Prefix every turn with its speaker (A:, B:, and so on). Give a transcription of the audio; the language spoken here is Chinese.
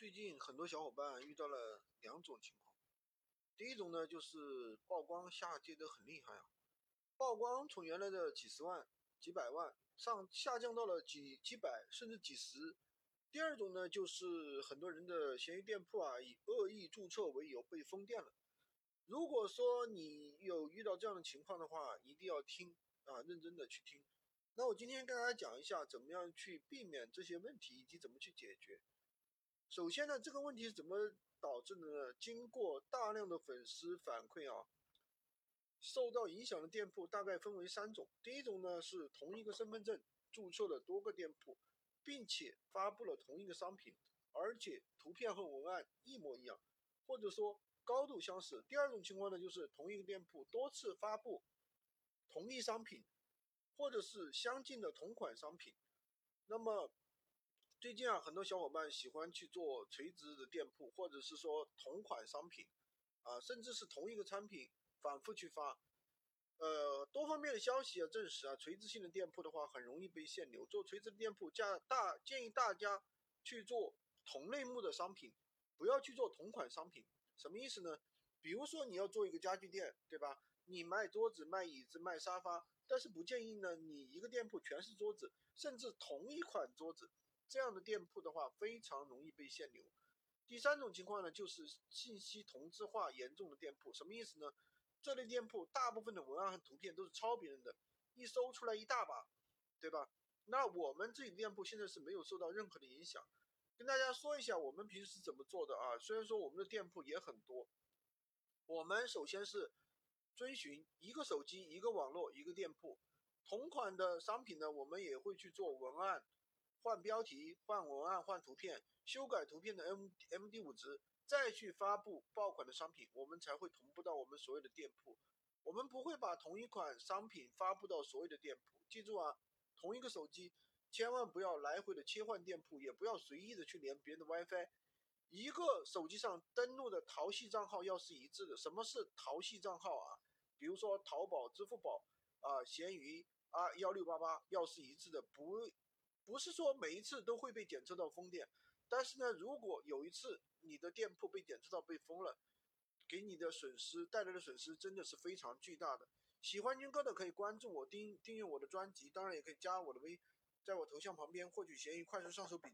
A: 最近很多小伙伴遇到了两种情况，第一种呢就是曝光下跌的很厉害啊，曝光从原来的几十万、几百万上下降到了几几百甚至几十。第二种呢就是很多人的闲鱼店铺啊以恶意注册为由被封店了。如果说你有遇到这样的情况的话，一定要听啊，认真的去听。那我今天跟大家讲一下怎么样去避免这些问题以及怎么去解决。首先呢，这个问题是怎么导致的呢？经过大量的粉丝反馈啊，受到影响的店铺大概分为三种。第一种呢是同一个身份证注册了多个店铺，并且发布了同一个商品，而且图片和文案一模一样，或者说高度相似。第二种情况呢就是同一个店铺多次发布同一商品，或者是相近的同款商品。那么最近啊，很多小伙伴喜欢去做垂直的店铺，或者是说同款商品，啊，甚至是同一个产品反复去发。呃，多方面的消息啊证实啊，垂直性的店铺的话很容易被限流。做垂直的店铺，加大建议大家去做同类目的商品，不要去做同款商品。什么意思呢？比如说你要做一个家具店，对吧？你卖桌子、卖椅子、卖沙发，但是不建议呢，你一个店铺全是桌子，甚至同一款桌子。这样的店铺的话，非常容易被限流。第三种情况呢，就是信息同质化严重的店铺。什么意思呢？这类店铺大部分的文案和图片都是抄别人的，一搜出来一大把，对吧？那我们自己的店铺现在是没有受到任何的影响。跟大家说一下，我们平时怎么做的啊？虽然说我们的店铺也很多，我们首先是遵循一个手机、一个网络、一个店铺，同款的商品呢，我们也会去做文案。换标题、换文案、换图片，修改图片的 M M D 五值，再去发布爆款的商品，我们才会同步到我们所有的店铺。我们不会把同一款商品发布到所有的店铺。记住啊，同一个手机，千万不要来回的切换店铺，也不要随意的去连别人的 WiFi。一个手机上登录的淘系账号要是一致的。什么是淘系账号啊？比如说淘宝、支付宝啊、闲鱼啊、幺六八八，要是一致的，不。不是说每一次都会被检测到封店，但是呢，如果有一次你的店铺被检测到被封了，给你的损失带来的损失真的是非常巨大的。喜欢军哥的可以关注我，订订阅我的专辑，当然也可以加我的微，在我头像旁边获取闲鱼快速上手笔。